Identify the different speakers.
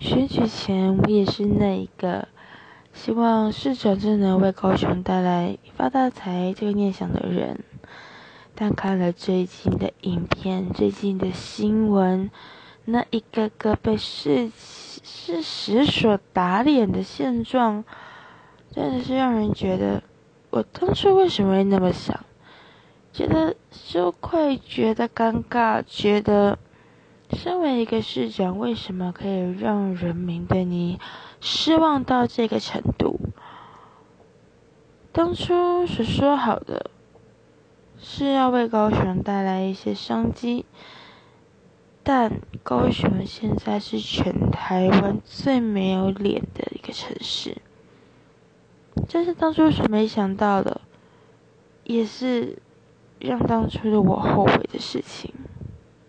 Speaker 1: 选举前，我也是那一个希望市长真能为高雄带来发大财这个念想的人。但看了最近的影片、最近的新闻，那一个个被事事实所打脸的现状，真的是让人觉得，我当初为什么会那么想？觉得羞愧，觉得尴尬，觉得。身为一个市长，为什么可以让人民对你失望到这个程度？当初是说好的，是要为高雄带来一些商机，但高雄现在是全台湾最没有脸的一个城市，这是当初所没想到的，也是让当初的我后悔的事情。